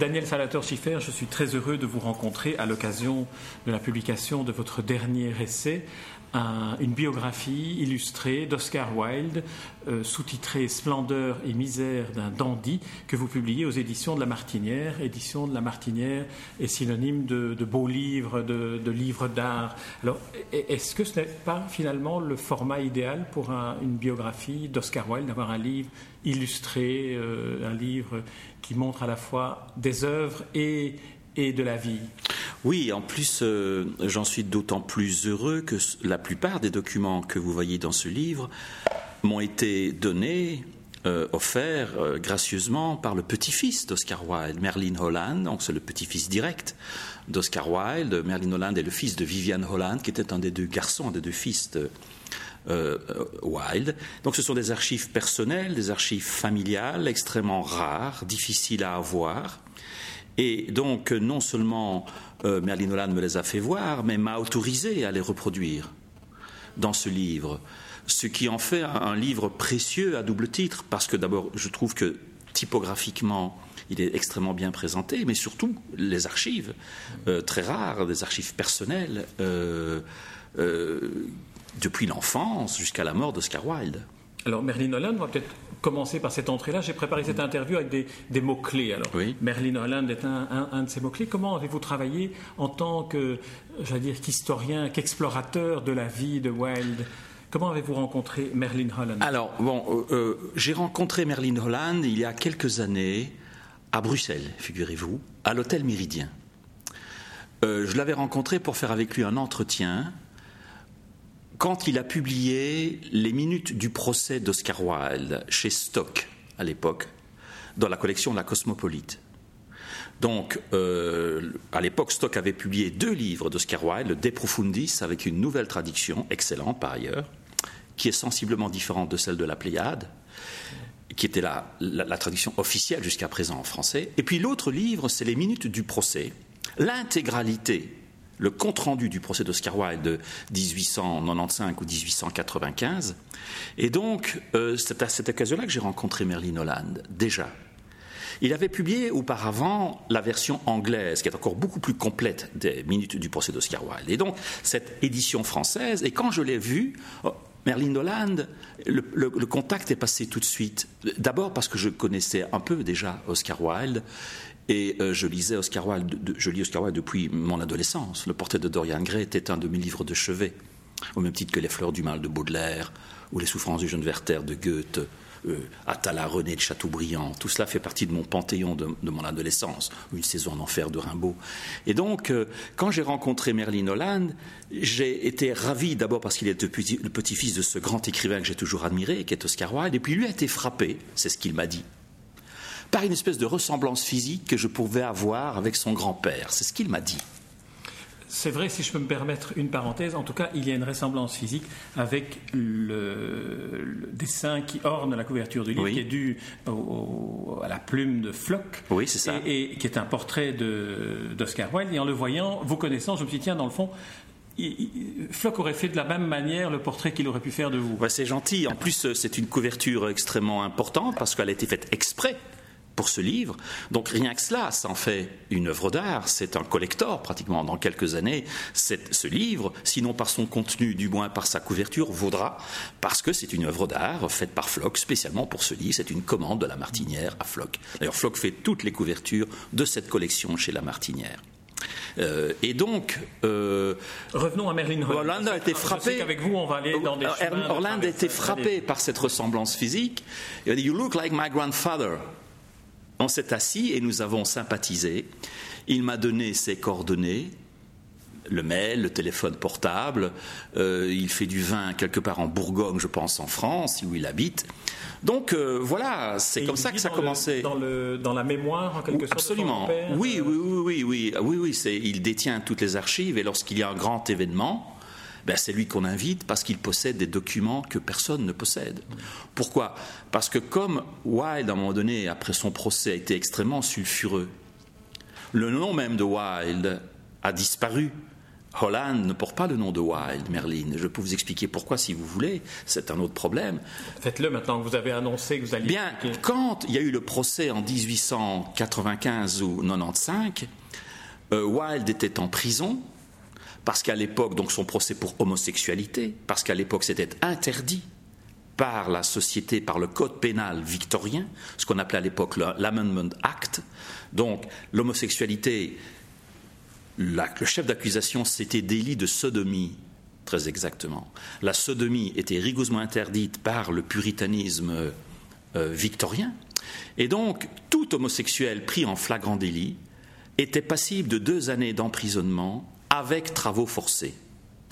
Daniel Salator Schiffer, je suis très heureux de vous rencontrer à l'occasion de la publication de votre dernier essai, une biographie illustrée d'Oscar Wilde, euh, sous-titrée Splendeur et misère d'un dandy, que vous publiez aux éditions de La Martinière. Édition de La Martinière est synonyme de, beaux livres, de, livres d'art. Alors, est-ce que ce n'est pas finalement le format idéal pour une biographie d'Oscar Wilde, d'avoir un livre illustré, euh, un livre qui montre à la fois des œuvres et, de la vie oui, en plus, euh, j'en suis d'autant plus heureux que la plupart des documents que vous voyez dans ce livre m'ont été donnés, euh, offerts euh, gracieusement par le petit-fils d'Oscar Wilde, Merlin Holland, donc c'est le petit-fils direct d'Oscar Wilde. Merlin Holland est le fils de Vivian Holland, qui était un des deux garçons, un des deux fils de Wilde. Donc ce sont des archives personnelles, des archives familiales extrêmement rares, difficiles à avoir. Et donc non seulement euh, Merlin Holland me les a fait voir, mais m'a autorisé à les reproduire dans ce livre. Ce qui en fait un livre précieux à double titre, parce que d'abord, je trouve que typographiquement, il est extrêmement bien présenté, mais surtout les archives, euh, très rares, des archives personnelles, euh, depuis l'enfance jusqu'à la mort d'Oscar Wilde. Alors Merlin Holland, on va peut-être commencer par cette entrée-là. J'ai préparé cette interview avec des, mots-clés. Alors, Merlin Holland est un, de ces mots-clés. Comment avez-vous travaillé en tant que, j'allais dire, qu'historien, qu'explorateur de la vie de Wilde? Comment avez-vous rencontré Merlin Holland? Alors, bon, euh, euh, j'ai rencontré Merlin Holland il y a quelques années à Bruxelles, figurez-vous, à l'hôtel Méridien. Euh, je l'avais rencontré pour faire avec lui un entretien quand il a publié les minutes du procès d'Oscar Wilde chez Stock à l'époque, dans la collection La Cosmopolite. Donc, euh, à l'époque, Stock avait publié deux livres d'Oscar Wilde, De Profundis, avec une nouvelle traduction, excellente par ailleurs, qui est sensiblement différente de celle de la Pléiade, qui était la, la traduction officielle jusqu'à présent en français. Et puis l'autre livre, c'est Les Minutes du procès, l'intégralité le compte-rendu du procès d'Oscar Wilde de 1895 ou 1895. Et donc, euh, c'est à cette occasion-là que j'ai rencontré Merlin Holland, déjà. Il avait publié auparavant la version anglaise, qui est encore beaucoup plus complète des minutes du procès d'Oscar Wilde. Et donc, cette édition française, et quand je l'ai vue, oh, Merlin Holland, le, le, contact est passé tout de suite. D'abord parce que je connaissais un peu déjà Oscar Wilde et euh, je lisais Oscar Wilde, je lis Oscar Wilde depuis mon adolescence. Le portrait de Dorian Gray était un de mes livres de chevet, au même titre que Les fleurs du mal de Baudelaire ou Les souffrances du jeune Werther de Goethe. Euh, Atala René de Chateaubriand, tout cela fait partie de mon panthéon de, mon adolescence, une saison en enfer de Rimbaud. Et donc, euh, quand j'ai rencontré Merlin Holland, j'ai été ravi d'abord parce qu'il est le petit-fils de ce grand écrivain que j'ai toujours admiré, qui est Oscar Wilde, et puis lui a été frappé, c'est ce qu'il m'a dit, par une espèce de ressemblance physique que je pouvais avoir avec son grand-père. C'est ce qu'il m'a dit. C'est vrai, si je peux me permettre une parenthèse, en tout cas, il y a une ressemblance physique avec le, dessin qui orne la couverture du livre, qui est dû à la plume de Flock. Oui, c'est ça. Et, qui est un portrait d'Oscar Wilde. Et en le voyant, vous connaissant, je me suis dit, tiens, dans le fond, Flock aurait fait de la même manière le portrait qu'il aurait pu faire de vous. c'est gentil. En plus, c'est une couverture extrêmement importante parce qu'elle a été faite exprès pour ce livre. Donc rien que cela, ça en fait une œuvre d'art, c'est un collector pratiquement. Dans quelques années, ce livre, sinon par son contenu, du moins par sa couverture, vaudra, parce que c'est une œuvre d'art faite par Flock spécialement pour ce livre. C'est une commande de la Martinière à Flock. D'ailleurs, Flock fait toutes les couvertures de cette collection chez la Martinière. Euh, et donc, euh, revenons à Merlin Holland. Orlando a été frappé. Avec vous, on va aller dans des Orlando a été frappé par cette ressemblance physique. Il a dit "You look like my grandfather." On s'est assis et nous avons sympathisé. Il m'a donné ses coordonnées, le mail, le téléphone portable. Euh, il fait du vin quelque part en Bourgogne, je pense, en France, où il habite. Donc euh, voilà, c'est comme ça que ça a commencé. Dans, le, dans, la mémoire, en quelque sorte. Absolument. oui, oui, oui, oui, oui, oui, oui. Il détient toutes les archives et lorsqu'il y a un grand événement, ben, c'est lui qu'on invite parce qu'il possède des documents que personne ne possède. Pourquoi? Parce que comme Wilde, à un moment donné, après son procès, a été extrêmement sulfureux, le nom même de Wilde a disparu Holland ne porte pas le nom de Wilde, Merlin. Je peux vous expliquer pourquoi si vous voulez. C'est un autre problème. Faites-le maintenant que vous avez annoncé que vous alliez. Bien, quand il y a eu le procès en 1895 ou 95, euh, Wilde était en prison parce qu'à l'époque, donc son procès pour homosexualité, parce qu'à l'époque c'était interdit par la société, par le code pénal victorien, ce qu'on appelait à l'époque l'Amendment Act. Donc l'homosexualité le chef d'accusation, c'était délit de sodomie, très exactement. La sodomie était rigoureusement interdite par le puritanisme euh, victorien. Et donc, tout homosexuel pris en flagrant délit était passible de deux années d'emprisonnement avec travaux forcés.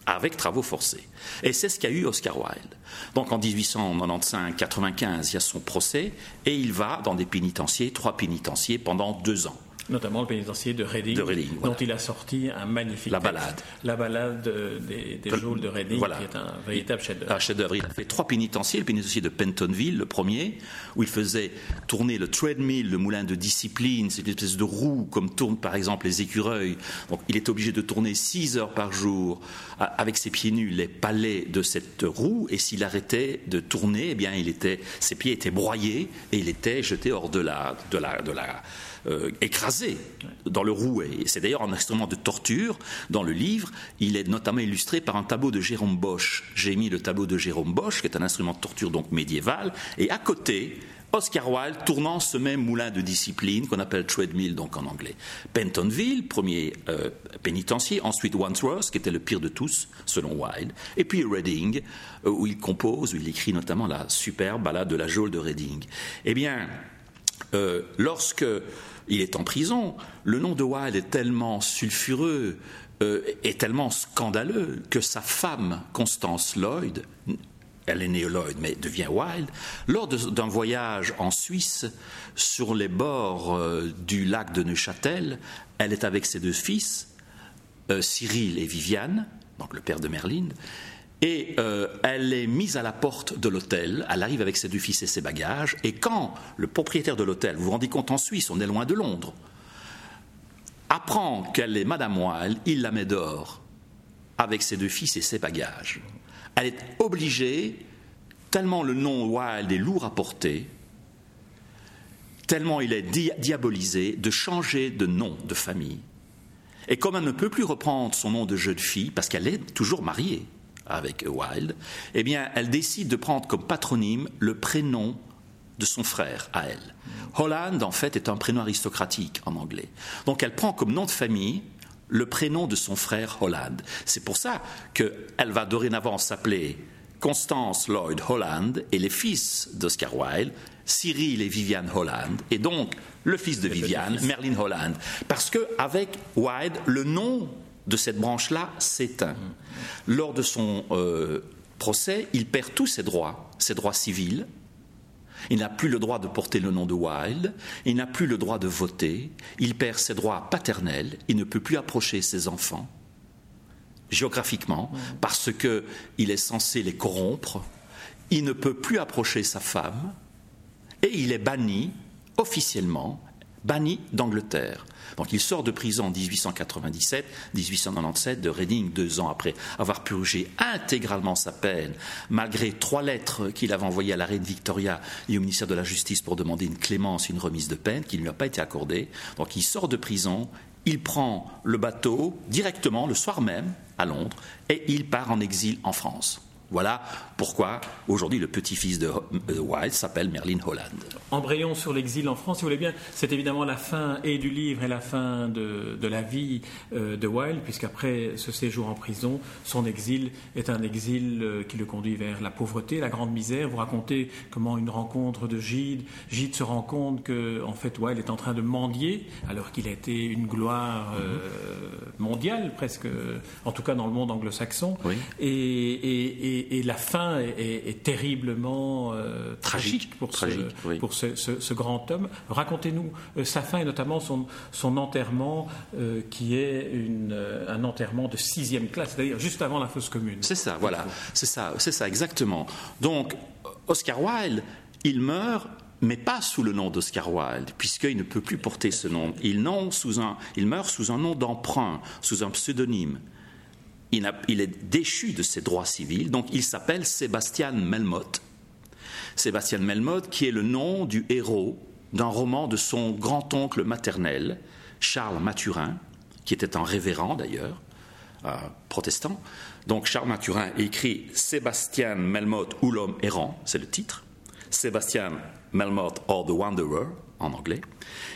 Avec travaux forcés. Et c'est ce qu'a eu Oscar Wilde. Donc en 1895-95, il y a son procès et il va dans des pénitenciers, trois pénitenciers, pendant deux ans notamment le pénitencier de Reading, dont il a sorti un magnifique La balade. La balade des, des de Reading, qui est un véritable chef-d'œuvre. Un chef-d'œuvre. Il a fait trois pénitenciers. Le pénitencier de Pentonville, le premier, où il faisait tourner le treadmill, le moulin de discipline. C'est une espèce de roue, comme tournent par exemple les écureuils. Donc il est obligé de tourner six heures par jour avec ses pieds nus les palais de cette roue. Et s'il arrêtait de tourner, eh bien, il était, ses pieds étaient broyés et il était jeté hors de la, de la, de la euh, écrasé dans le rouet. C'est d'ailleurs un instrument de torture. Dans le livre, il est notamment illustré par un tableau de Jérôme Bosch. J'ai mis le tableau de Jérôme Bosch, qui est un instrument de torture donc médiéval, et à côté, Oscar Wilde tournant ce même moulin de discipline qu'on appelle treadmill donc en anglais. Pentonville, premier euh, pénitencier, ensuite Wandsworth, qui était le pire de tous selon Wilde, et puis Reading, euh, où il compose, où il écrit notamment la superbe ballade de la geôle de Reading. Eh bien, euh, lorsque il est en prison, le nom de Wilde est tellement sulfureux, euh, et tellement scandaleux que sa femme, Constance Lloyd, elle est née Lloyd, mais devient Wilde, lors d'un voyage en Suisse, sur les bords euh, du lac de Neuchâtel, elle est avec ses deux fils, Cyril et Viviane, donc le père de Merline, et euh, elle est mise à la porte de l'hôtel, elle arrive avec ses deux fils et ses bagages, et quand le propriétaire de l'hôtel, vous vous rendez compte en Suisse, on est loin de Londres, apprend qu'elle est Madame Wilde, il la met dehors avec ses deux fils et ses bagages. Elle est obligée, tellement le nom Wilde est lourd à porter, tellement il est diabolisé, de changer de nom de famille. Et comme elle ne peut plus reprendre son nom de jeune fille, parce qu'elle est toujours mariée, avec Wilde, eh bien, elle décide de prendre comme patronyme le prénom de son frère à elle. Holland, en fait, est un prénom aristocratique en anglais. Donc elle prend comme nom de famille le prénom de son frère Holland. C'est pour ça qu'elle va dorénavant s'appeler Constance Lloyd Holland et les fils d'Oscar Wilde, Cyril et Viviane Holland, et donc le fils de Viviane, Merlin Holland. Parce qu'avec Wilde, le nom de cette branche-là s'éteint. Lors de son euh, procès, il perd tous ses droits, ses droits civils. Il n'a plus le droit de porter le nom de Wilde, il n'a plus le droit de voter, il perd ses droits paternels, il ne peut plus approcher ses enfants géographiquement parce qu'il est censé les corrompre, il ne peut plus approcher sa femme. Et il est banni officiellement, banni d'Angleterre. Donc il sort de prison en 1897, 1897 de Reading, deux ans après avoir purgé intégralement sa peine, malgré trois lettres qu'il avait envoyées à la reine Victoria et au ministère de la Justice pour demander une clémence, une remise de peine, qui ne lui a pas été accordée. Donc il sort de prison, il prend le bateau directement le soir même à Londres et il part en exil en France. Voilà pourquoi aujourd'hui le petit-fils de Wilde s'appelle Merlin Holland. Embrayons sur l'exil en France, si vous voulez bien. C'est évidemment la fin et du livre et la fin de, la vie euh, de Wilde, puisqu'après ce séjour en prison, son exil est un exil euh, qui le conduit vers la pauvreté, la grande misère. Vous racontez comment une rencontre de Gide, Gide se rend compte que en fait Wilde est en train de mendier, alors qu'il a été une gloire euh, mondiale presque, en tout cas dans le monde anglo-saxon. et et, la fin est, terriblement euh, tragique, pour, ce, grand homme. Racontez-nous euh, sa fin et notamment son, enterrement, euh, qui est un enterrement de sixième classe, c'est-à-dire juste avant la fosse commune. C'est ça, voilà, c'est ça, c'est ça exactement. Donc, Oscar Wilde, il meurt mais pas sous le nom d'Oscar Wilde, puisqu'il ne peut plus porter ce nom. Il, sous un, il meurt sous un nom d'emprunt, sous un pseudonyme. Il, est déchu de ses droits civils, donc il s'appelle Sébastien Melmoth. Sébastien Melmoth, qui est le nom du héros d'un roman de son grand-oncle maternel, Charles Mathurin, qui était un révérend d'ailleurs, euh, protestant. Donc Charles Mathurin écrit Sébastien Melmoth ou l'homme errant, c'est le titre. Sébastien Melmoth or the Wanderer en anglais.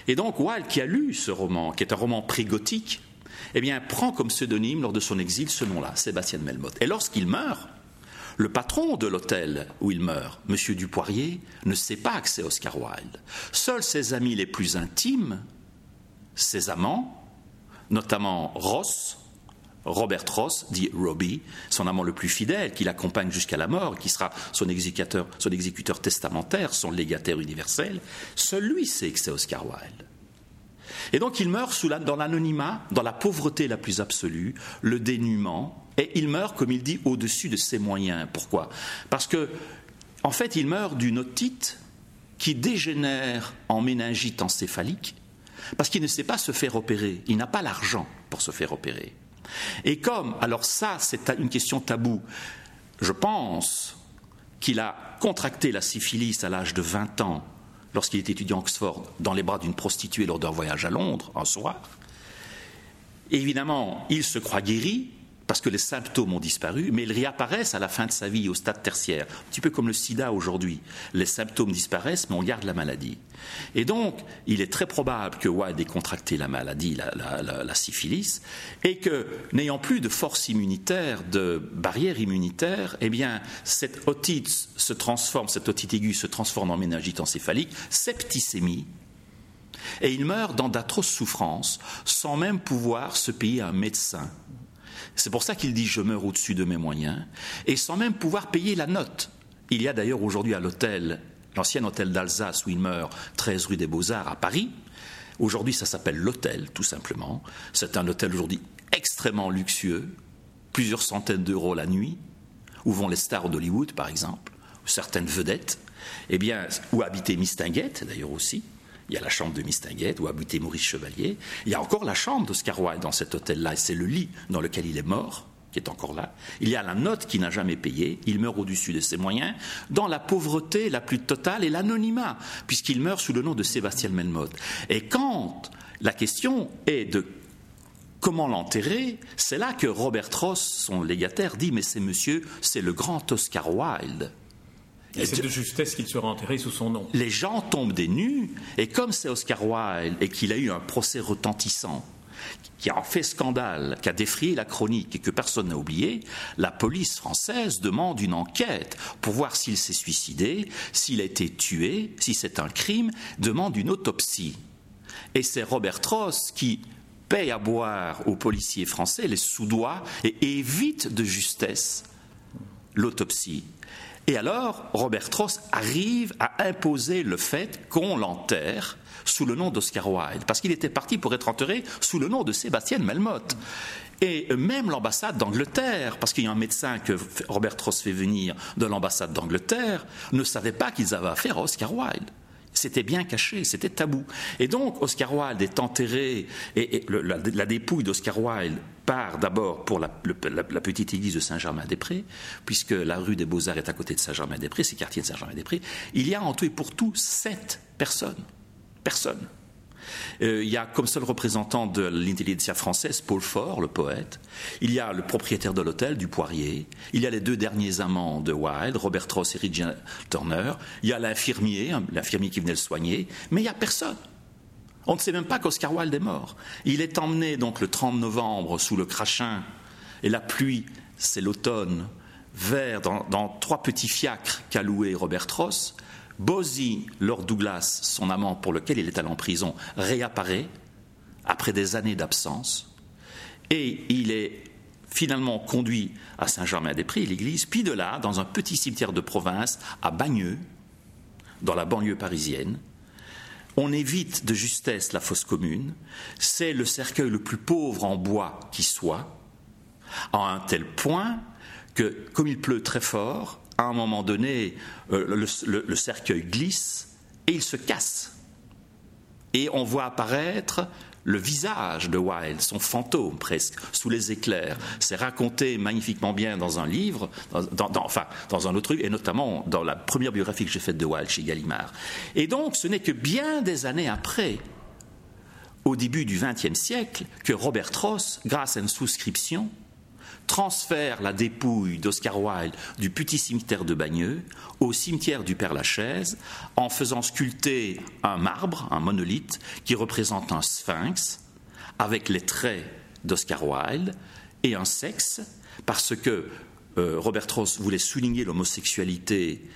Et donc Wilde, qui a lu ce roman, qui est un roman pré-gothique, eh bien, prend comme pseudonyme lors de son exil ce nom-là, Sébastien Melmoth. Et lorsqu'il meurt, le patron de l'hôtel où il meurt, M. Dupoirier, ne sait pas que c'est Oscar Wilde. Seuls ses amis les plus intimes, ses amants, notamment Ross, Robert Ross, dit Robbie, son amant le plus fidèle, qui l'accompagne jusqu'à la mort, qui sera son exécuteur, son exécuteur testamentaire, son légataire universel, seul lui sait que c'est Oscar Wilde. Et donc il meurt dans l'anonymat, dans la pauvreté la plus absolue, le dénuement, et il meurt, comme il dit, au-dessus de ses moyens. Pourquoi? Parce que, en fait, il meurt d'une otite qui dégénère en méningite encéphalique, parce qu'il ne sait pas se faire opérer, il n'a pas l'argent pour se faire opérer. Et comme, alors ça, c'est une question taboue, je pense qu'il a contracté la syphilis à l'âge de 20 ans lorsqu'il était étudiant à Oxford, dans les bras d'une prostituée lors d'un voyage à Londres, un soir. évidemment, il se croit guéri, parce que les symptômes ont disparu, mais ils réapparaissent à la fin de sa vie au stade tertiaire, un petit peu comme le sida aujourd'hui. Les symptômes disparaissent, mais on garde la maladie. Et donc, il est très probable que Wilde ait contracté la maladie, la, syphilis, et que, n'ayant plus de force immunitaire, de barrière immunitaire, eh bien, cette otite se transforme, cette otite aiguë se transforme en méningite encéphalique, septicémie, et il meurt dans d'atroces souffrances, sans même pouvoir se payer un médecin c'est pour ça qu'il dit je meurs au-dessus de mes moyens, et sans même pouvoir payer la note. Il y a d'ailleurs aujourd'hui à l'hôtel, l'ancien hôtel d'Alsace où il meurt, 13 rue des Beaux-Arts à Paris. Aujourd'hui, ça s'appelle l'hôtel, tout simplement. C'est un hôtel aujourd'hui extrêmement luxueux, plusieurs centaines d'euros la nuit, où vont les stars d'Hollywood, par exemple, ou certaines vedettes, eh bien, où habitait Mistinguette, d'ailleurs aussi. Il y a la chambre de Mistinguette où habitait Maurice Chevalier. Il y a encore la chambre d'Oscar Wilde dans cet hôtel-là, et c'est le lit dans lequel il est mort qui est encore là. Il y a la note qui n'a jamais payé. Il meurt au-dessus de ses moyens, dans la pauvreté la plus totale et l'anonymat, puisqu'il meurt sous le nom de Sébastien Melmoth. Et quand la question est de comment l'enterrer, c'est là que Robert Ross, son légataire, dit Mais c'est monsieur, c'est le grand Oscar Wilde. Et c'est de justesse qu'il sera enterré sous son nom. Les gens tombent des nues, et comme c'est Oscar Wilde et qu'il a eu un procès retentissant, qui a fait scandale, qui a défrayé la chronique et que personne n'a oublié, la police française demande une enquête pour voir s'il s'est suicidé, s'il a été tué, si c'est un crime, demande une autopsie. Et c'est Robert Ross qui paye à boire aux policiers français les sous-doigts et évite de justesse l'autopsie. Et alors, Robert Ross arrive à imposer le fait qu'on l'enterre sous le nom d'Oscar Wilde, parce qu'il était parti pour être enterré sous le nom de Sébastien Melmoth. Et même l'ambassade d'Angleterre, parce qu'il y a un médecin que Robert Ross fait venir de l'ambassade d'Angleterre, ne savait pas qu'ils avaient affaire à Oscar Wilde. C'était bien caché, c'était tabou. Et donc, Oscar Wilde est enterré, et, la, dépouille d'Oscar Wilde part d'abord pour la, petite église de Saint-Germain-des-Prés, puisque la rue des Beaux-Arts est à côté de Saint-Germain-des-Prés, c'est quartier de Saint-Germain-des-Prés. Il y a en tout et pour tout sept personnes. Personnes. Euh, il y a comme seul représentant de l'intelligentsia française Paul Fort, le poète. Il y a le propriétaire de l'hôtel, du Poirier. Il y a les deux derniers amants de Wilde, Robert Ross et Regina Turner. Il y a l'infirmier, hein, l'infirmier qui venait le soigner. Mais il n'y a personne. On ne sait même pas qu'Oscar Wilde est mort. Il est emmené donc le 30 novembre sous le crachin et la pluie, c'est l'automne, vers dans, trois petits fiacres qu'a loué Robert Ross. Bosie, Lord Douglas, son amant pour lequel il est allé en prison, réapparaît après des années d'absence et il est finalement conduit à Saint-Germain-des-Prés, l'église, puis de là, dans un petit cimetière de province à Bagneux, dans la banlieue parisienne. On évite de justesse la fosse commune, c'est le cercueil le plus pauvre en bois qui soit, à un tel point que, comme il pleut très fort, à un moment donné, euh, le, cercueil glisse et il se casse. Et on voit apparaître le visage de Wilde, son fantôme presque, sous les éclairs. C'est raconté magnifiquement bien dans un livre, enfin dans un autre livre, et notamment dans la première biographie que j'ai faite de Wilde chez Gallimard. Et donc, ce n'est que bien des années après, au début du XXe siècle, que Robert Ross, grâce à une souscription, transfère la dépouille d'Oscar Wilde du petit cimetière de Bagneux au cimetière du Père-Lachaise en faisant sculpter un marbre, un monolithe, qui représente un sphinx avec les traits d'Oscar Wilde et un sexe, parce que euh, Robert Ross voulait souligner l'homosexualité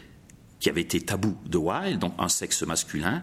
qui avait été tabou de Wilde, donc un sexe masculin.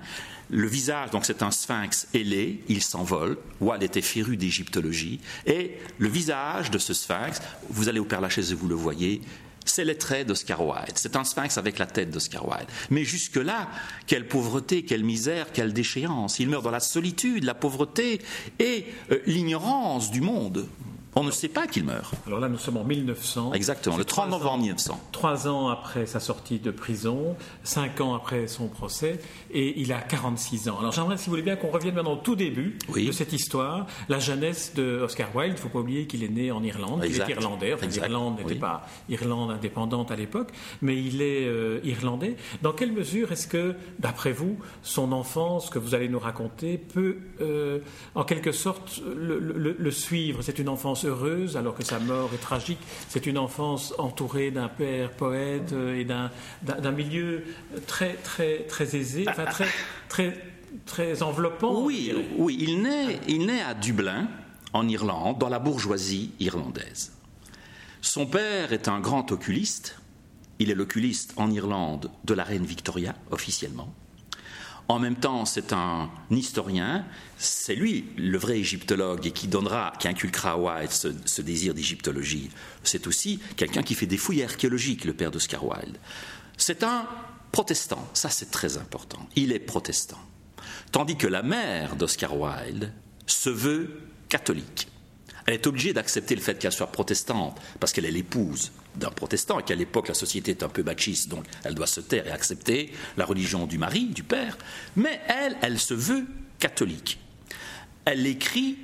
Le visage, donc c'est un sphinx ailé, il s'envole. Wilde était féru d'égyptologie. Et le visage de ce sphinx, vous allez au Père Lachaise et vous le voyez, c'est les traits d'Oscar Wilde. C'est un sphinx avec la tête d'Oscar Wilde. Mais jusque-là, quelle pauvreté, quelle misère, quelle déchéance. Il meurt dans la solitude, la pauvreté et euh, l'ignorance du monde. On ne sait pas qu'il meurt. Alors là, nous sommes en 1900. Exactement, le 30 novembre 1900. Trois ans après sa sortie de prison, cinq ans après son procès, et il a 46 ans. Alors j'aimerais, si vous voulez bien, qu'on revienne maintenant au tout début de cette histoire, la jeunesse de Oscar Wilde. Il ne faut pas oublier qu'il est né en Irlande, il est irlandais. Enfin, l'Irlande n'était pas Irlande indépendante à l'époque, mais il est euh, irlandais. Dans quelle mesure est-ce que, d'après vous, son enfance que vous allez nous raconter peut, euh, en quelque sorte, le suivre? C'est une enfance heureuse alors que sa mort est tragique. C'est une enfance entourée d'un père poète et d'un milieu très, très, très aisé, enfin très, très, très enveloppant. Oui, oui il, naît, il naît à Dublin, en Irlande, dans la bourgeoisie irlandaise. Son père est un grand oculiste. Il est l'oculiste en Irlande de la reine Victoria, officiellement. En même temps, c'est un historien, c'est lui le vrai égyptologue et qui donnera, qui inculquera à Wilde ce, désir d'égyptologie. C'est aussi quelqu'un qui fait des fouilles archéologiques, le père d'Oscar Wilde. C'est un protestant, ça c'est très important. Il est protestant. Tandis que la mère d'Oscar Wilde se veut catholique. Elle est obligée d'accepter le fait qu'elle soit protestante, parce qu'elle est l'épouse d'un protestant, et qu'à l'époque la société est un peu machiste, donc elle doit se taire et accepter la religion du mari, du père. Mais elle, elle se veut catholique. Elle écrit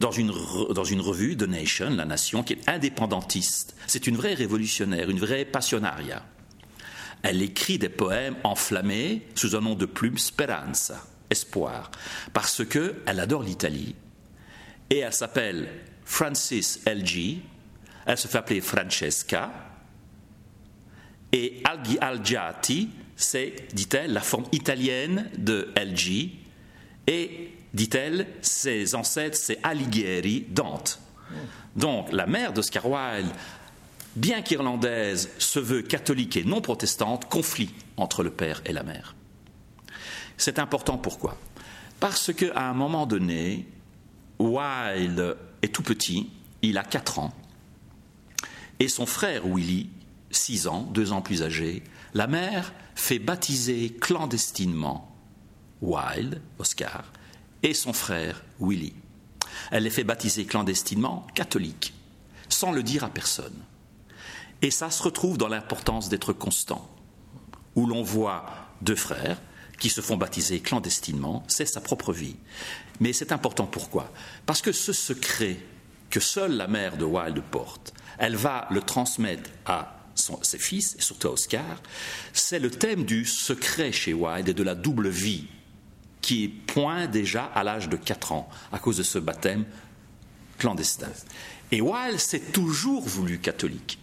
dans une, dans une revue, The Nation, La Nation, qui est indépendantiste. C'est une vraie révolutionnaire, une vraie passionaria. Elle écrit des poèmes enflammés sous un nom de plume, Speranza, espoir, parce qu'elle adore l'Italie et elle s'appelle Francis LG. Elle se fait appeler Francesca. Et Algi Algiati, c'est, dit-elle, la forme italienne de LG. Et, dit-elle, ses ancêtres, c'est Alighieri, Dante. Donc, la mère d'Oscar Wilde, bien qu'irlandaise, se veut catholique et non protestante, conflit entre le père et la mère. C'est important pourquoi? Parce qu'à un moment donné, Wilde est tout petit, il a 4 ans, et son frère Willy, 6 ans, 2 ans plus âgé, la mère fait baptiser clandestinement Wilde, Oscar, et son frère Willy. Elle les fait baptiser clandestinement catholiques, sans le dire à personne. Et ça se retrouve dans l'importance d'être constant, où l'on voit deux frères, qui se font baptiser clandestinement, c'est sa propre vie. Mais c'est important pourquoi? Parce que ce secret que seule la mère de Wilde porte, elle va le transmettre à ses fils, et surtout à Oscar, c'est le thème du secret chez Wilde et de la double vie qui point déjà à l'âge de 4 ans à cause de ce baptême clandestin. Et Wilde s'est toujours voulu catholique.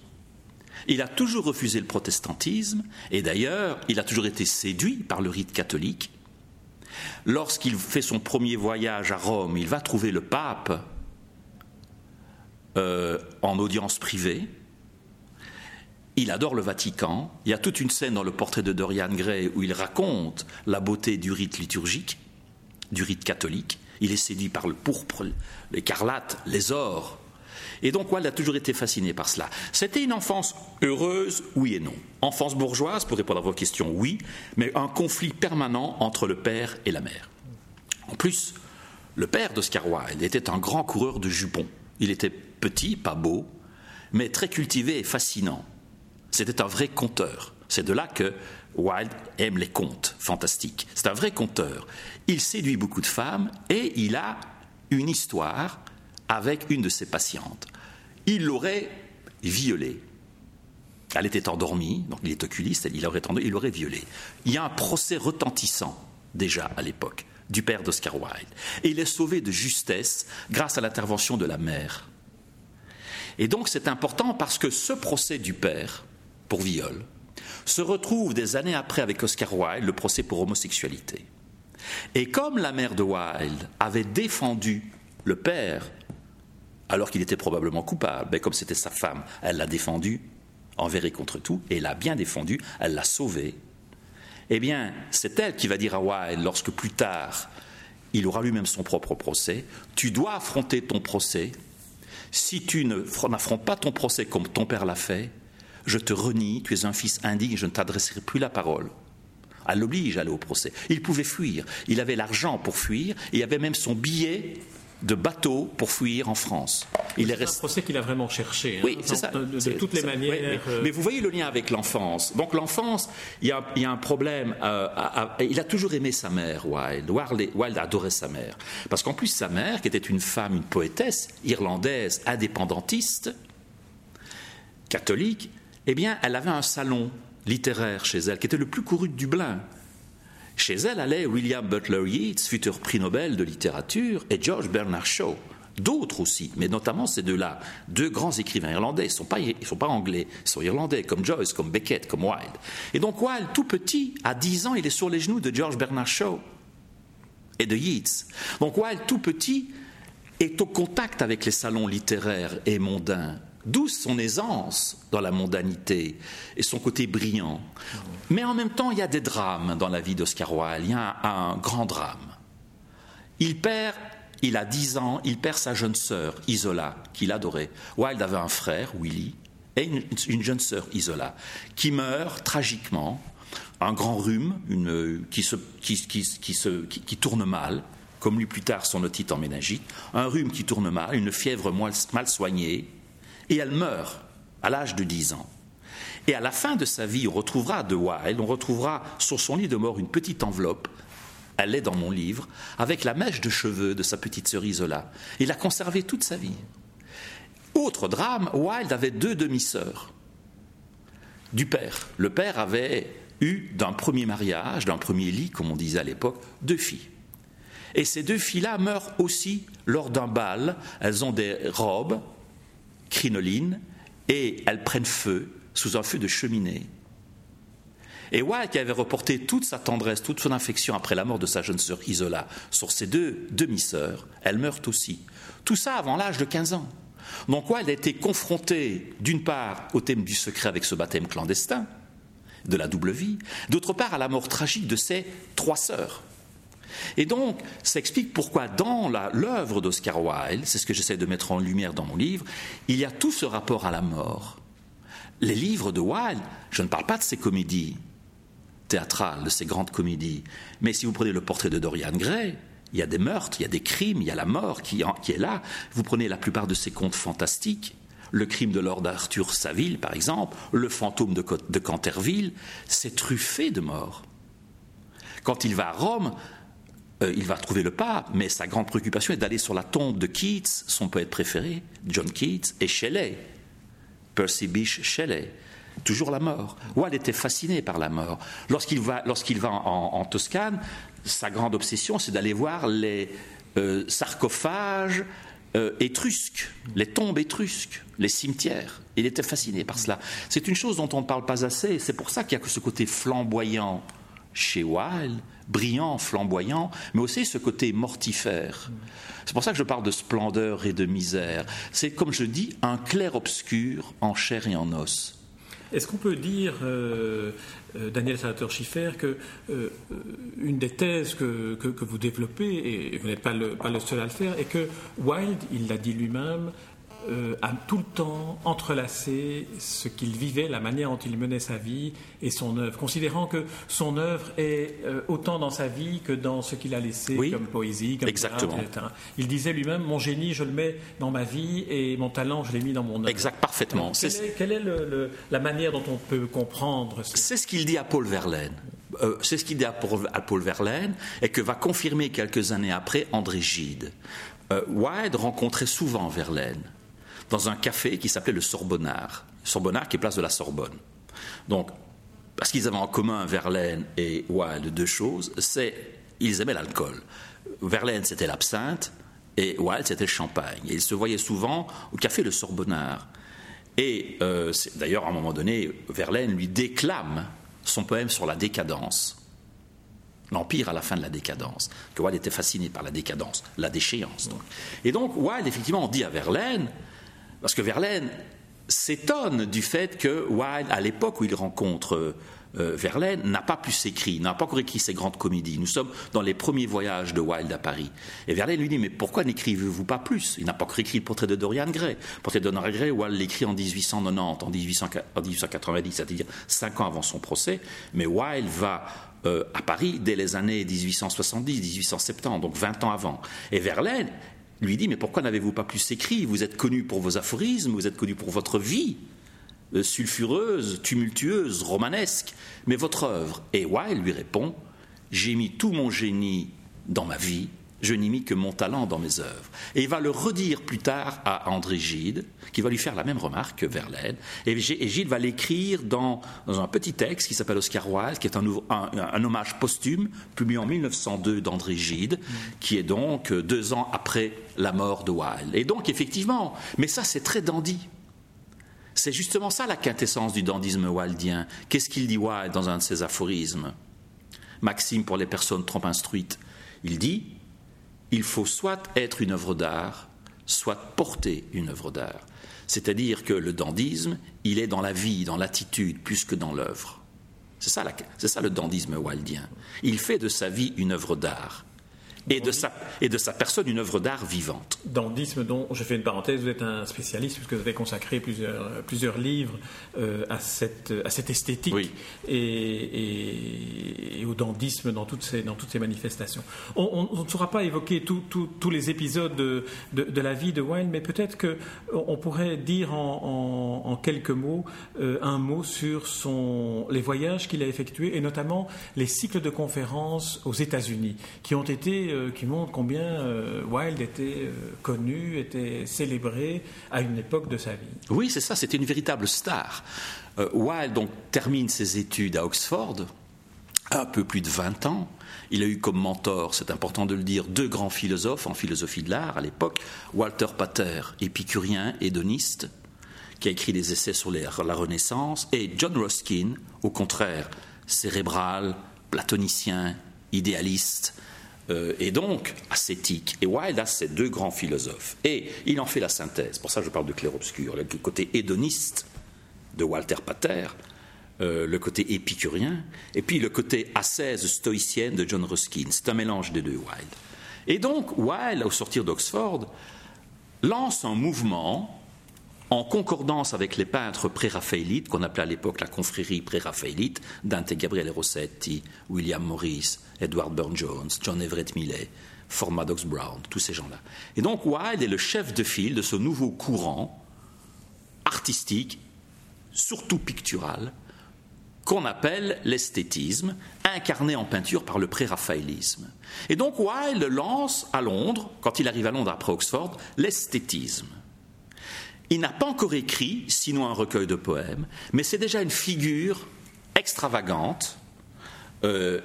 Il a toujours refusé le protestantisme, et d'ailleurs, il a toujours été séduit par le rite catholique. Lorsqu'il fait son premier voyage à Rome, il va trouver le pape euh, en audience privée. Il adore le Vatican. Il y a toute une scène dans le portrait de Dorian Gray où il raconte la beauté du rite liturgique, du rite catholique. Il est séduit par le pourpre, l'écarlate, les ors, et donc Wilde a toujours été fasciné par cela. C'était une enfance heureuse, oui et non. Enfance bourgeoise, pour répondre à vos questions, oui, mais un conflit permanent entre le père et la mère. En plus, le père d'Oscar Wilde était un grand coureur de jupons. Il était petit, pas beau, mais très cultivé et fascinant. C'était un vrai conteur. C'est de là que Wilde aime les contes fantastiques. C'est un vrai conteur. Il séduit beaucoup de femmes et il a une histoire avec une de ses patientes. Il l'aurait violée. Elle était endormie, donc il est oculiste, il aurait, il l'aurait violée. Il y a un procès retentissant déjà à l'époque du père d'Oscar Wilde. Et il est sauvé de justesse grâce à l'intervention de la mère. Et donc c'est important parce que ce procès du père pour viol se retrouve des années après avec Oscar Wilde, le procès pour homosexualité. Et comme la mère de Wilde avait défendu le père alors qu'il était probablement coupable, mais comme c'était sa femme, elle l'a défendu envers et contre tout, et l'a bien défendu, elle l'a sauvé. Eh bien, c'est elle qui va dire à Wilde, lorsque plus tard il aura lui-même son propre procès, tu dois affronter ton procès. Si tu n'affrontes pas ton procès comme ton père l'a fait, je te renie, tu es un fils indigne, je ne t'adresserai plus la parole. Elle l'oblige à aller au procès. Il pouvait fuir, il avait l'argent pour fuir, il avait même son billet de bateau pour fuir en France. Il est, un procès qu'il a vraiment cherché. Hein. oui, c'est ça. De, toutes les manières. Euh. Mais vous voyez le lien avec l'enfance. Donc l'enfance, il, y a, un problème. Euh, il a toujours aimé sa mère, Wilde. Wilde. adorait sa mère. Parce qu'en plus, sa mère, qui était une femme, une poétesse irlandaise, indépendantiste, catholique, eh bien, elle avait un salon littéraire chez elle, qui était le plus couru de Dublin. Chez elle allaient William Butler Yeats, futur prix Nobel de littérature, et George Bernard Shaw. D'autres aussi, mais notamment ces deux-là, deux grands écrivains irlandais. Ils ne sont, pas, anglais, ils sont irlandais, comme Joyce, comme Beckett, comme Wilde. Et donc Wilde, tout petit, à 10 ans, il est sur les genoux de George Bernard Shaw et de Yeats. Donc Wilde, tout petit, est au contact avec les salons littéraires et mondains D'où son aisance dans la mondanité et son côté brillant. Mais en même temps, il y a des drames dans la vie d'Oscar Wilde. Il y a un, grand drame. Il perd, il a 10 ans, il perd sa jeune sœur, Isola, qu'il adorait. Wilde avait un frère, Willy, et une, jeune sœur, Isola, qui meurt tragiquement. Un grand rhume qui, tourne mal, comme lui plus tard son otite en méningite. Un rhume qui tourne mal, une fièvre mal soignée, et elle meurt à l'âge de 10 ans. Et à la fin de sa vie, on retrouvera de Wilde, on retrouvera sur son lit de mort une petite enveloppe, elle est dans mon livre, avec la mèche de cheveux de sa petite sœur Isola. Il l'a conservée toute sa vie. Autre drame, Wilde avait deux demi-sœurs du père. Le père avait eu d'un premier mariage, d'un premier lit, comme on disait à l'époque, deux filles. Et ces deux filles-là meurent aussi lors d'un bal. Elles ont des robes crinoline et elles prennent feu sous un feu de cheminée. Et qui avait reporté toute sa tendresse, toute son affection après la mort de sa jeune sœur Isola sur ses deux demi-sœurs, elles meurent aussi. Tout ça avant l'âge de 15 ans. Donc Wilde a été confronté, d'une part, au thème du secret avec ce baptême clandestin, de la double vie, d'autre part, à la mort tragique de ses trois sœurs. Et donc, ça explique pourquoi dans l'œuvre d'Oscar Wilde, c'est ce que j'essaie de mettre en lumière dans mon livre, il y a tout ce rapport à la mort. Les livres de Wilde, je ne parle pas de ses comédies théâtrales, de ses grandes comédies, mais si vous prenez le portrait de Dorian Gray, il y a des meurtres, il y a des crimes, il y a la mort qui, est là. Vous prenez la plupart de ses contes fantastiques, le crime de Lord Arthur Saville, par exemple, le fantôme de, Canterville, c'est truffé de morts. Quand il va à Rome, euh, il va trouver le pas, mais sa grande préoccupation est d'aller sur la tombe de Keats, son poète préféré, John Keats, et Shelley, Percy Bysshe Shelley. Toujours la mort. Wilde était fasciné par la mort. Lorsqu'il va, en, Toscane, sa grande obsession, c'est d'aller voir les euh, sarcophages euh, étrusques, les tombes étrusques, les cimetières. Il était fasciné par cela. C'est une chose dont on ne parle pas assez, c'est pour ça qu'il y a que ce côté flamboyant chez Wilde, brillant, flamboyant, mais aussi ce côté mortifère. C'est pour ça que je parle de splendeur et de misère. C'est, comme je dis, un clair-obscur en chair et en os. Est-ce qu'on peut dire, euh, euh, Daniel Salator-Schiffer, que euh, une des thèses que, que, vous développez, et vous n'êtes pas le, pas le seul à le faire, est que Wilde, il l'a dit lui-même, euh, a tout le temps entrelacé ce qu'il vivait, la manière dont il menait sa vie et son œuvre, considérant que son œuvre est euh, autant dans sa vie que dans ce qu'il a laissé comme poésie, comme Exactement. etc. Il disait lui-même Mon génie, je le mets dans ma vie et mon talent, je l'ai mis dans mon œuvre. Exact, parfaitement. quelle est, la manière dont on peut comprendre C'est ce qu'il dit à Paul Verlaine. Euh, c'est ce qu'il dit à Paul, Verlaine et que va confirmer quelques années après André Gide. Wilde rencontrait souvent Verlaine dans un café qui s'appelait le Sorbonnard. Sorbonnard qui est place de la Sorbonne. Donc, parce qu'ils avaient en commun Verlaine et Wilde deux choses, c'est ils aimaient l'alcool. Verlaine c'était l'absinthe et Wilde c'était le champagne. Et ils se voyaient souvent au café le Sorbonnard. Et euh, d'ailleurs, à un moment donné, Verlaine lui déclame son poème sur la décadence. L'Empire à la fin de la décadence. Que Wilde était fasciné par la décadence, la déchéance. Et donc, Wilde, effectivement, dit à Verlaine, parce que Verlaine s'étonne du fait que Wilde, à l'époque où il rencontre euh, Verlaine n'a pas pu s'écrire, n'a pas encore écrit ses grandes comédies. Nous sommes dans les premiers voyages de Wilde à Paris. Et Verlaine lui dit Mais pourquoi n'écrivez-vous pas plus? Il n'a pas encore écrit le portrait de Dorian Gray. Le portrait de Dorian Gray, Wilde l'écrit en 1890, en, 1890, c'est-à-dire cinq ans avant son procès. Mais Wilde va euh, à Paris dès les années 1870, 1870, donc 20 ans avant. Et Verlaine lui dit Mais pourquoi n'avez-vous pas plus écrit? Vous êtes connu pour vos aphorismes, vous êtes connu pour votre vie. Euh, sulfureuse, tumultueuse, romanesque, mais votre œuvre. Et Wilde lui répond J'ai mis tout mon génie dans ma vie, je n'ai mis que mon talent dans mes œuvres. Et il va le redire plus tard à André Gide, qui va lui faire la même remarque que Verlaine. Et Gide va l'écrire dans, un petit texte qui s'appelle Oscar Wilde, qui est un, hommage posthume, publié en 1902 d'André Gide, qui est donc deux ans après la mort de Wilde. Et donc, effectivement, mais ça c'est très dandy. C'est justement ça la quintessence du dandisme waldien. Qu'est-ce qu'il dit Wilde dans un de ses aphorismes? Maxime pour les personnes trop instruites. Il dit il faut soit être une œuvre d'art, soit porter une œuvre d'art. C'est-à-dire que le dandisme, il est dans la vie, dans l'attitude, plus que dans l'œuvre. C'est ça, le dandisme waldien. Il fait de sa vie une œuvre d'art et de, sa, et de sa personne une œuvre d'art vivante. Dandisme dont, je fais une parenthèse, vous êtes un spécialiste puisque vous avez consacré plusieurs, plusieurs livres euh, à, cette, à cette esthétique et, et, au dandisme dans toutes ces, dans toutes ces manifestations. On, ne saura pas évoquer tous les épisodes de, de, la vie de Wilde, mais peut-être qu'on pourrait dire en, en, quelques mots euh, un mot sur son, les voyages qu'il a effectués et notamment les cycles de conférences aux États-Unis qui ont été euh, qui montre combien euh, Wilde était euh, connu, était célébré à une époque de sa vie. Oui, c'est ça, c'était une véritable star. Wilde donc termine ses études à Oxford, un peu plus de 20 ans. Il a eu comme mentor, c'est important de le dire, deux grands philosophes en philosophie de l'art à l'époque, Walter Pater, épicurien, hédoniste, qui a écrit des essais sur la Renaissance, et John Ruskin, au contraire, cérébral, platonicien, idéaliste, euh, et donc ascétique. Et Wilde a ces deux grands philosophes. Et il en fait la synthèse. Pour ça, je parle de clair-obscur. Le côté hédoniste de Walter Pater, euh, le côté épicurien, et puis le côté ascèse stoïcienne de John Ruskin. C'est un mélange des deux, Wilde. Et donc, Wilde, au sortir d'Oxford, lance un mouvement en concordance avec les peintres pré-raphaélites, qu'on appelait à l'époque la confrérie pré-raphaélite, Dante Gabriele Rossetti, William Morris, Edward Burne-Jones, John Everett Millay, Ford Maddox Brown, tous ces gens-là. Et donc Wilde est le chef de file de ce nouveau courant artistique, surtout pictural, qu'on appelle l'esthétisme, incarné en peinture par le pré-raphaélisme. Et donc Wilde lance à Londres, quand il arrive à Londres après Oxford, l'esthétisme. Il n'a pas encore écrit, sinon un recueil de poèmes, mais c'est déjà une figure extravagante, euh,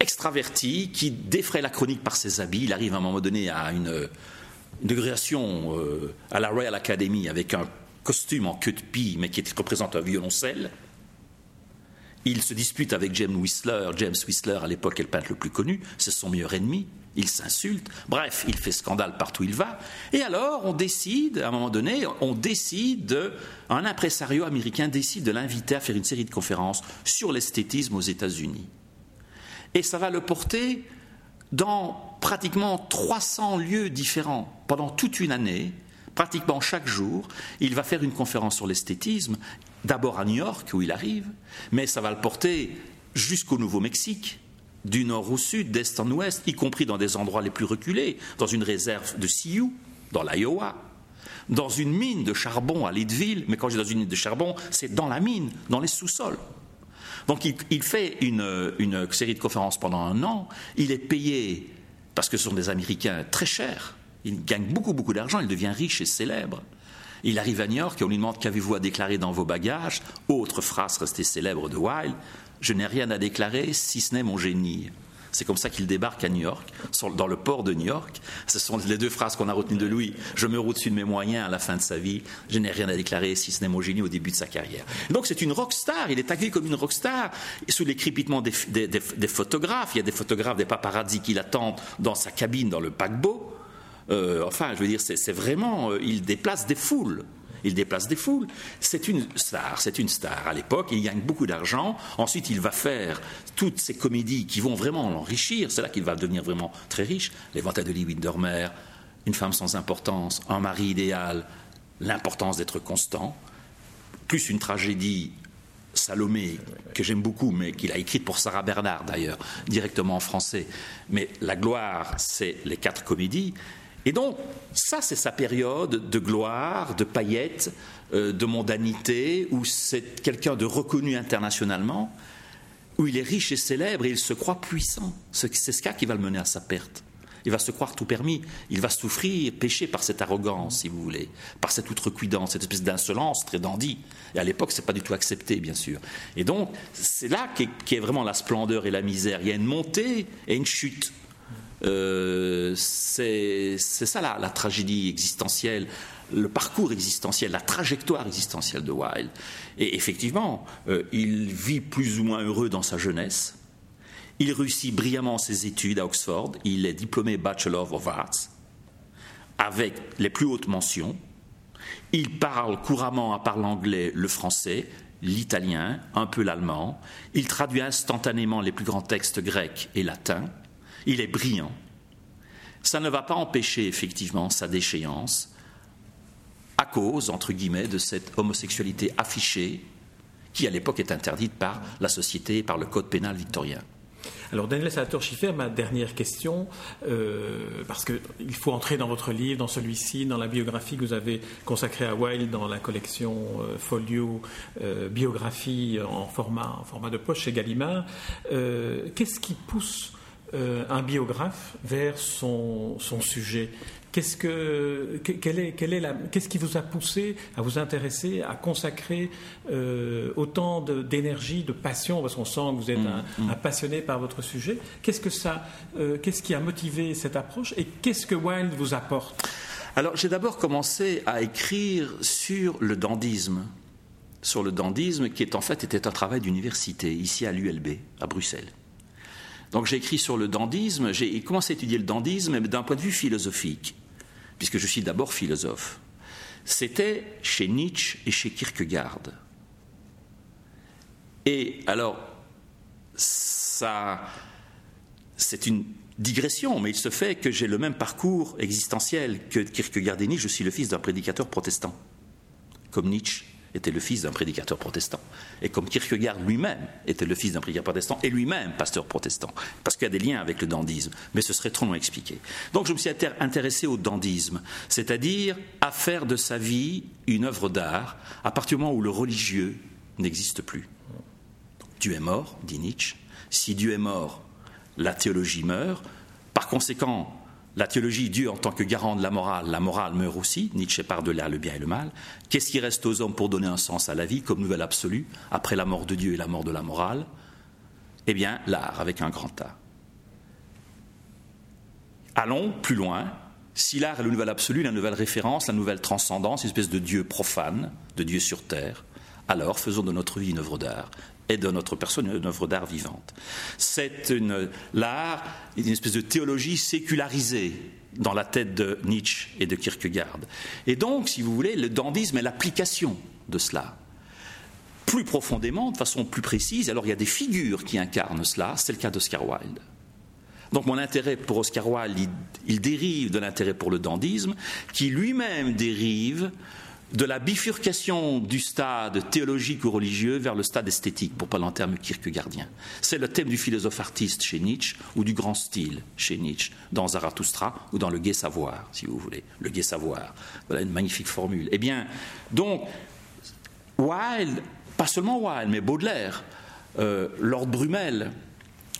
extravertie, qui défraie la chronique par ses habits. Il arrive à un moment donné à une, euh, à la Royal Academy avec un costume en queue de pie, mais qui représente un violoncelle. Il se dispute avec James Whistler. James Whistler, à l'époque, est le peintre le plus connu, c'est son meilleur ennemi il s'insulte, bref, il fait scandale partout où il va. Et alors, on décide, à un moment donné, on décide, un impresario américain décide de l'inviter à faire une série de conférences sur l'esthétisme aux États-Unis. Et ça va le porter dans pratiquement 300 lieux différents pendant toute une année, pratiquement chaque jour. Il va faire une conférence sur l'esthétisme, d'abord à New York où il arrive, mais ça va le porter jusqu'au Nouveau-Mexique, du nord au sud, d'est en ouest, y compris dans des endroits les plus reculés, dans une réserve de Sioux, dans l'Iowa, dans une mine de charbon à Leadville, mais quand je dis dans une mine de charbon, c'est dans la mine, dans les sous-sols. Donc il, fait une, série de conférences pendant un an, il est payé parce que ce sont des Américains très chers. Il gagne beaucoup, beaucoup d'argent, il devient riche et célèbre. Il arrive à New York et on lui demande qu'avez-vous à déclarer dans vos bagages? Autre phrase restée célèbre de Wilde Je n'ai rien à déclarer si ce n'est mon génie. C'est comme ça qu'il débarque à New York, dans le port de New York. Ce sont les deux phrases qu'on a retenues de lui. Je me roule dessus de mes moyens à la fin de sa vie. Je n'ai rien à déclarer si ce n'est mon génie au début de sa carrière. Donc c'est une rockstar. Il est accueilli comme une rockstar sous les crépitements des, photographes. Il y a des photographes, des paparazzi qui l'attendent dans sa cabine, dans le paquebot. Euh, enfin, je veux dire, c'est vraiment, euh, il déplace des foules il déplace des foules. C'est une star, c'est une star. À l'époque, il gagne beaucoup d'argent. Ensuite, il va faire toutes ces comédies qui vont vraiment l'enrichir. C'est là qu'il va devenir vraiment très riche. Les ventes de Lee Windermere, Une femme sans importance, Un mari idéal, L'importance d'être constant, plus une tragédie Salomé, que j'aime beaucoup, mais qu'il a écrite pour Sarah Bernard d'ailleurs, directement en français. Mais La gloire, c'est les quatre comédies. Et donc, ça, c'est sa période de gloire, de paillettes, euh, de mondanité, où c'est quelqu'un de reconnu internationalement, où il est riche et célèbre et il se croit puissant. C'est ce cas qui va le mener à sa perte. Il va se croire tout permis. Il va souffrir, pécher par cette arrogance, si vous voulez, par cette outrecuidance, cette espèce d'insolence très dandy. Et à l'époque, ce n'est pas du tout accepté, bien sûr. Et donc, c'est là qu'est est vraiment la splendeur et la misère. Il y a une montée et une chute. Euh, c'est ça la, tragédie existentielle, le parcours existentiel, la trajectoire existentielle de Wilde. Et effectivement, euh, il vit plus ou moins heureux dans sa jeunesse. Il réussit brillamment ses études à Oxford. Il est diplômé Bachelor of Arts avec les plus hautes mentions. Il parle couramment, à part l'anglais, le français, l'italien, un peu l'allemand. Il traduit instantanément les plus grands textes grecs et latins. Il est brillant. Ça ne va pas empêcher effectivement sa déchéance à cause, entre guillemets, de cette homosexualité affichée qui à l'époque est interdite par la société et par le code pénal victorien. Alors Daniel Salator Schiffer, ma dernière question, euh, parce qu'il faut entrer dans votre livre, dans celui-ci, dans la biographie que vous avez consacrée à Wilde dans la collection euh, Folio euh, Biographie en format, en format de poche chez Gallimard. Qu'est-ce qui pousse euh, un biographe vers son, sujet Qu'est-ce que, quelle est, quelle est la, qu'est-ce qui vous a poussé à vous intéresser, à consacrer euh, autant d'énergie, de, passion, parce qu'on sent que vous êtes mm, mm. un, passionné par votre sujet. Qu'est-ce que ça, euh, qu'est-ce qui a motivé cette approche et qu'est-ce que Wilde vous apporte? Alors, j'ai d'abord commencé à écrire sur le dandisme, sur le dandisme qui est en fait était un travail d'université ici à l'ULB à Bruxelles. Donc j'ai écrit sur le dandisme, j'ai commencé à étudier le dandisme, d'un point de vue philosophique, puisque je suis d'abord philosophe. C'était chez Nietzsche et chez Kierkegaard. Et alors, ça, c'est une digression, mais il se fait que j'ai le même parcours existentiel que Kierkegaard et Nietzsche. Je suis le fils d'un prédicateur protestant, comme Nietzsche était le fils d'un prédicateur protestant. Et comme Kierkegaard lui-même était le fils d'un prédicateur protestant, et lui-même pasteur protestant, parce qu'il y a des liens avec le dandisme, mais ce serait trop long à expliquer. Donc je me suis intéressé au dandisme, c'est-à-dire à faire de sa vie une œuvre d'art à partir du moment où le religieux n'existe plus. Dieu est mort, dit Nietzsche. Si Dieu est mort, la théologie meurt. Par conséquent, la théologie, Dieu en tant que garant de la morale, la morale meurt aussi, Nietzsche part de là le bien et le mal. Qu'est-ce qui reste aux hommes pour donner un sens à la vie comme nouvelle absolue, après la mort de Dieu et la mort de la morale? Eh bien, l'art, avec un grand A. Allons plus loin. Si l'art est le nouvel absolu, la nouvelle référence, la nouvelle transcendance, une espèce de Dieu profane, de Dieu sur terre, alors faisons de notre vie une œuvre d'art et de notre personne une œuvre d'art vivante. C'est l'art, une espèce de théologie sécularisée dans la tête de Nietzsche et de Kierkegaard. Et donc, si vous voulez, le dandisme est l'application de cela. Plus profondément, de façon plus précise, alors il y a des figures qui incarnent cela, c'est le cas d'Oscar Wilde. Donc mon intérêt pour Oscar Wilde, il dérive de l'intérêt pour le dandisme, qui lui-même dérive de la bifurcation du stade théologique ou religieux vers le stade esthétique, pour parler en termes kierkegaardiens. C'est le thème du philosophe artiste chez Nietzsche ou du grand style chez Nietzsche, dans Zarathustra ou dans le gai savoir, si vous voulez. Le gai savoir. Voilà une magnifique formule. Eh bien, donc, Wilde, pas seulement Wilde, mais Baudelaire, euh, Lord Brumel,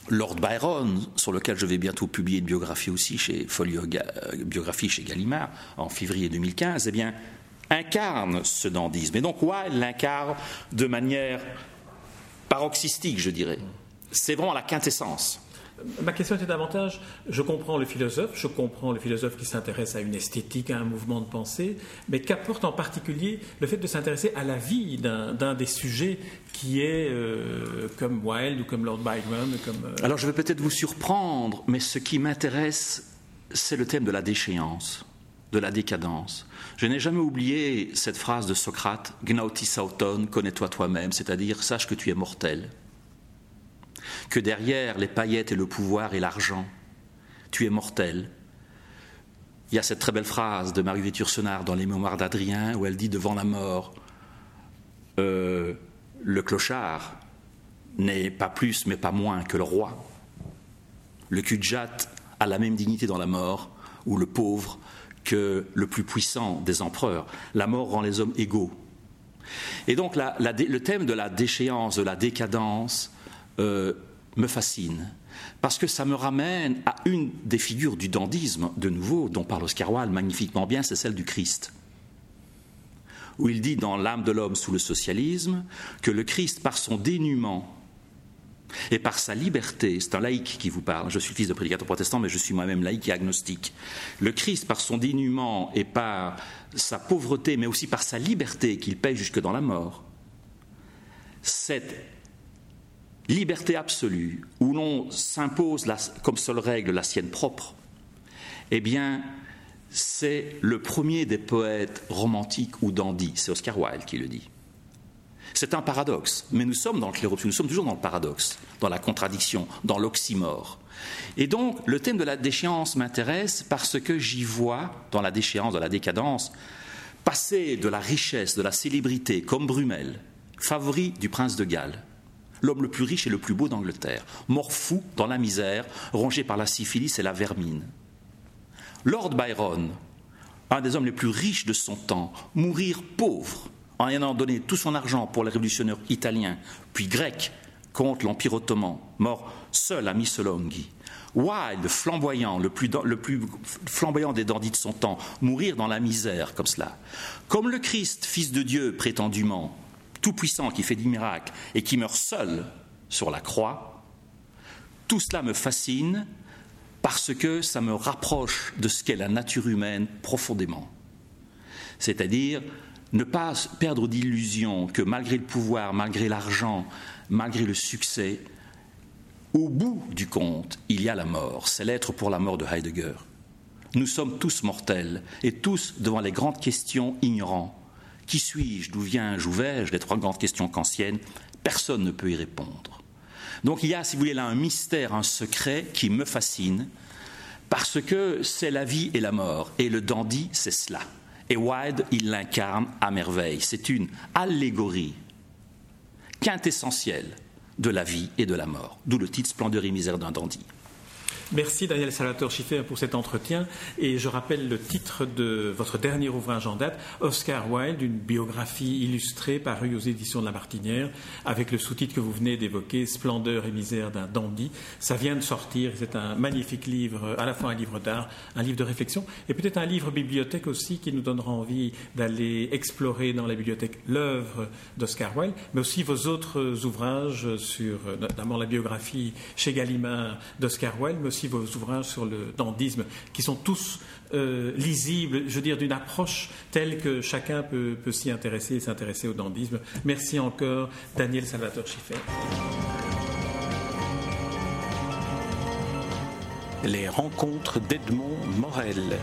Lord Byron, sur lequel je vais bientôt publier une biographie aussi chez Folio Biographie chez Gallimard en février 2015, eh bien, incarne ce dandisme. Et donc Wilde l'incarne de manière paroxystique, je dirais. C'est vraiment la quintessence. Ma question était davantage, je comprends le philosophe, je comprends le philosophe qui s'intéresse à une esthétique, à un mouvement de pensée, mais qu'apporte en particulier le fait de s'intéresser à la vie d'un des sujets qui est euh, comme Wilde ou comme Lord Byron comme, euh, Alors je vais peut-être vous surprendre, mais ce qui m'intéresse, c'est le thème de la déchéance, de la décadence. Je n'ai jamais oublié cette phrase de Socrate, Gnautis auton, connais-toi toi-même, c'est-à-dire sache que tu es mortel que derrière les paillettes et le pouvoir et l'argent, tu es mortel. Il y a cette très belle phrase de Marie Vétursenard dans les Mémoires d'Adrien où elle dit devant la mort euh, Le clochard n'est pas plus mais pas moins que le roi. Le cul a la même dignité dans la mort, ou le pauvre que le plus puissant des empereurs. La mort rend les hommes égaux. Et donc le thème de la déchéance, de la décadence, euh, me fascine, parce que ça me ramène à une des figures du dandisme, de nouveau, dont parle Oscar Wilde magnifiquement bien, c'est celle du Christ. Où il dit dans L'âme de l'homme sous le socialisme que le Christ, par son dénuement et par sa liberté, c'est un laïc qui vous parle, je suis fils de prédicateur protestant, mais je suis moi-même laïc et agnostique. Le Christ, par son dénuement et par sa pauvreté, mais aussi par sa liberté qu'il paye jusque dans la mort, cette liberté absolue, où l'on s'impose comme seule règle la sienne propre, eh bien, c'est le premier des poètes romantiques ou dandys, c'est Oscar Wilde qui le dit. C'est un paradoxe, mais nous sommes dans le nous sommes toujours dans le paradoxe, dans la contradiction, dans l'oxymore. Et donc, le thème de la déchéance m'intéresse parce que j'y vois, dans la déchéance, dans la décadence, passer de la richesse, de la célébrité, comme Brumel, favori du prince de Galles, l'homme le plus riche et le plus beau d'Angleterre, mort fou dans la misère, rongé par la syphilis et la vermine. Lord Byron, un des hommes les plus riches de son temps, mourir pauvre en ayant donné tout son argent pour les révolutionnaires italiens, puis grecs, contre l'Empire ottoman, mort seul à Missolonghi. Wilde, flamboyant, le plus, le plus, flamboyant des dandys de son temps, mourir dans la misère comme cela. Comme le Christ, fils de Dieu prétendument, tout-puissant qui fait des miracles et qui meurt seul sur la croix, tout cela me fascine parce que ça me rapproche de ce qu'est la nature humaine profondément. C'est-à-dire ne pas perdre d'illusion que malgré le pouvoir, malgré l'argent, malgré le succès, au bout du compte, il y a la mort. C'est l'être pour la mort de Heidegger. Nous sommes tous mortels et tous devant les grandes questions ignorants. Qui suis-je? D'où viens-je? Où vais-je? Les trois grandes questions kantiennes, personne ne peut y répondre. Donc il y a, si vous voulez, là un mystère, un secret qui me fascine, parce que c'est la vie et la mort, et le dandy, c'est cela. Et Wilde, il l'incarne à merveille. C'est une allégorie quintessentielle de la vie et de la mort, d'où le titre Splendeur et misère d'un dandy. Merci Daniel Salvatore Schiffer pour cet entretien et je rappelle le titre de votre dernier ouvrage en date, Oscar Wilde, une biographie illustrée parue aux éditions de La Martinière avec le sous-titre que vous venez d'évoquer, Splendeur et misère d'un dandy. Ça vient de sortir, c'est un magnifique livre, à la fois un livre d'art, un livre de réflexion et peut-être un livre bibliothèque aussi qui nous donnera envie d'aller explorer dans la bibliothèque l'œuvre d'Oscar Wilde, mais aussi vos autres ouvrages sur notamment la biographie chez Gallimard d'Oscar Wilde, vos ouvrages sur le dandisme, qui sont tous euh, lisibles, je veux dire, d'une approche telle que chacun peut, peut s'y intéresser et s'intéresser au dandisme. Merci encore, Daniel Salvatore Schiffer. Les rencontres d'Edmond Morel.